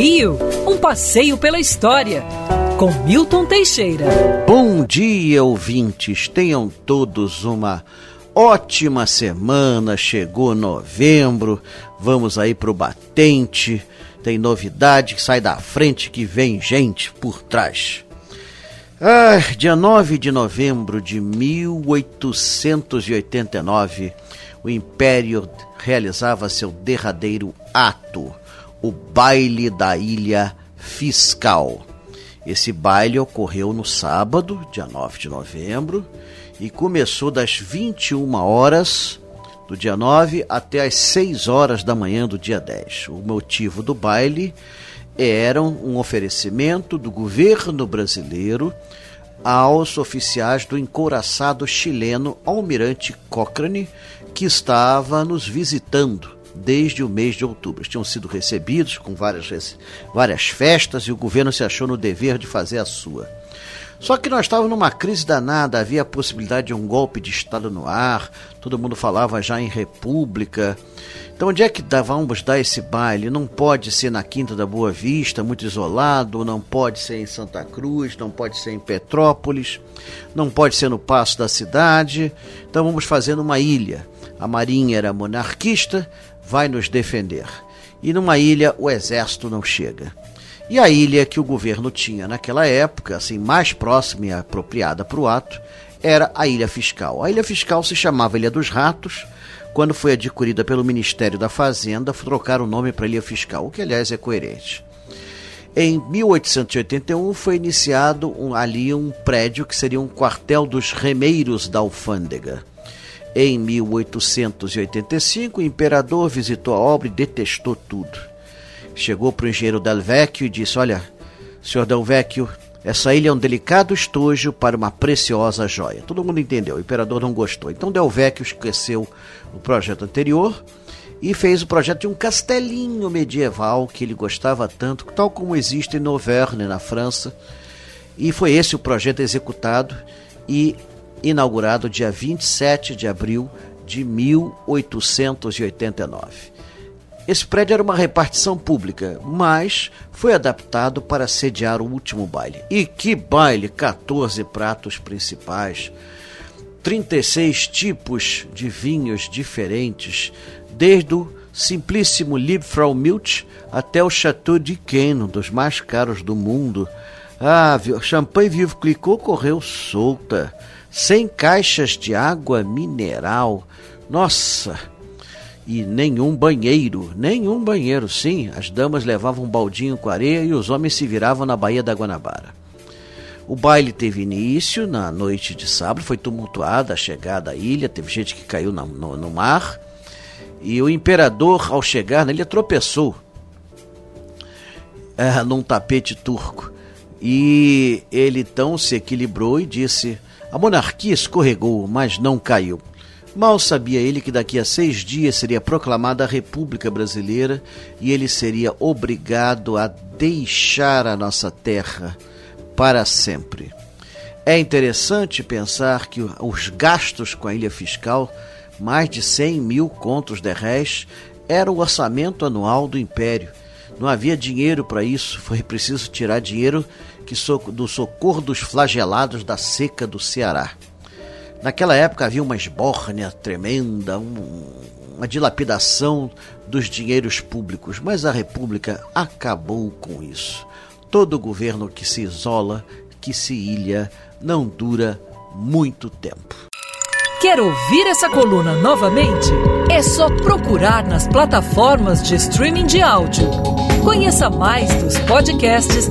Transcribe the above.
Rio, um passeio pela história, com Milton Teixeira. Bom dia, ouvintes. Tenham todos uma ótima semana. Chegou novembro, vamos aí pro batente. Tem novidade que sai da frente que vem gente por trás. Ah, dia 9 de novembro de 1889, o Império realizava seu derradeiro ato, o Baile da Ilha Fiscal. Esse baile ocorreu no sábado, dia 9 de novembro, e começou das 21 horas do dia 9 até as 6 horas da manhã do dia 10. O motivo do baile era um oferecimento do governo brasileiro aos oficiais do encouraçado chileno Almirante Cochrane, que estava nos visitando desde o mês de outubro. Tinham sido recebidos com várias, várias festas e o governo se achou no dever de fazer a sua. Só que nós estávamos numa crise danada, havia a possibilidade de um golpe de Estado no ar, todo mundo falava já em república. Então, onde é que vamos dar esse baile? Não pode ser na Quinta da Boa Vista, muito isolado, não pode ser em Santa Cruz, não pode ser em Petrópolis, não pode ser no Passo da Cidade. Então, vamos fazer numa ilha. A Marinha era monarquista, vai nos defender. E numa ilha o exército não chega. E a ilha que o governo tinha naquela época, assim, mais próxima e apropriada para o ato, era a Ilha Fiscal. A Ilha Fiscal se chamava Ilha dos Ratos, quando foi adquirida pelo Ministério da Fazenda, trocaram o nome para Ilha Fiscal, o que aliás é coerente. Em 1881 foi iniciado um, ali um prédio que seria um quartel dos remeiros da alfândega. Em 1885, o imperador visitou a obra e detestou tudo chegou para o engenheiro Del Vecchio e disse: Olha, senhor Del Vecchio, essa ilha é um delicado estojo para uma preciosa joia. Todo mundo entendeu, o imperador não gostou. Então Del Vecchio esqueceu o projeto anterior e fez o projeto de um castelinho medieval que ele gostava tanto, tal como existe em Auvergne, na França. E foi esse o projeto executado e inaugurado dia 27 de abril de 1889. Esse prédio era uma repartição pública, mas foi adaptado para sediar o último baile. E que baile! 14 pratos principais, 36 tipos de vinhos diferentes, desde o simplíssimo Liebfrau Milch até o Chateau de Queno, dos mais caros do mundo. Ah, champanhe Vivo Clicot correu solta, sem caixas de água mineral. Nossa, e nenhum banheiro, nenhum banheiro, sim. As damas levavam um baldinho com areia e os homens se viravam na Baía da Guanabara. O baile teve início na noite de sábado, foi tumultuada a chegada à ilha, teve gente que caiu no, no, no mar. E o imperador, ao chegar na ilha, tropeçou é, num tapete turco. E ele então se equilibrou e disse: A monarquia escorregou, mas não caiu. Mal sabia ele que daqui a seis dias seria proclamada a República Brasileira e ele seria obrigado a deixar a nossa terra para sempre. É interessante pensar que os gastos com a ilha fiscal, mais de 100 mil contos de réis, era o orçamento anual do Império. Não havia dinheiro para isso, foi preciso tirar dinheiro que do socorro dos flagelados da seca do Ceará. Naquela época havia uma esbórnia tremenda, um, uma dilapidação dos dinheiros públicos, mas a República acabou com isso. Todo governo que se isola, que se ilha, não dura muito tempo. Quer ouvir essa coluna novamente? É só procurar nas plataformas de streaming de áudio. Conheça mais dos podcasts